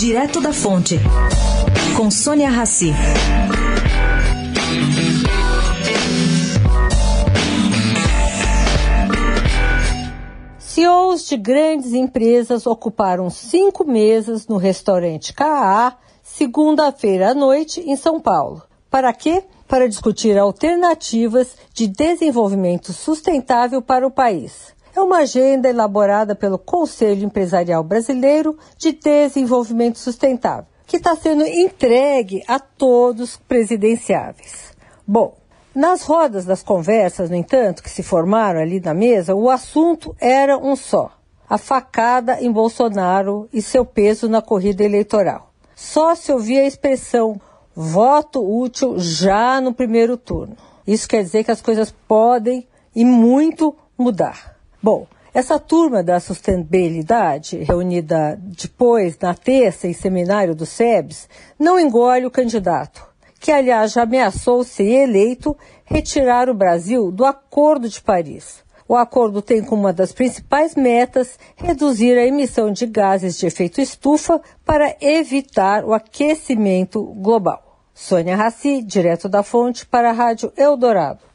Direto da Fonte, com Sônia Rassi. CEOs de grandes empresas ocuparam cinco mesas no restaurante KA segunda-feira à noite em São Paulo. Para quê? Para discutir alternativas de desenvolvimento sustentável para o país. É uma agenda elaborada pelo Conselho Empresarial Brasileiro de Desenvolvimento Sustentável, que está sendo entregue a todos presidenciáveis. Bom, nas rodas das conversas, no entanto, que se formaram ali na mesa, o assunto era um só: a facada em Bolsonaro e seu peso na corrida eleitoral. Só se ouvia a expressão voto útil já no primeiro turno. Isso quer dizer que as coisas podem e muito mudar. Bom, essa turma da sustentabilidade, reunida depois na terça em seminário do SEBS, não engole o candidato, que aliás já ameaçou, se eleito, retirar o Brasil do Acordo de Paris. O acordo tem como uma das principais metas reduzir a emissão de gases de efeito estufa para evitar o aquecimento global. Sônia Raci, direto da fonte para a Rádio Eldorado.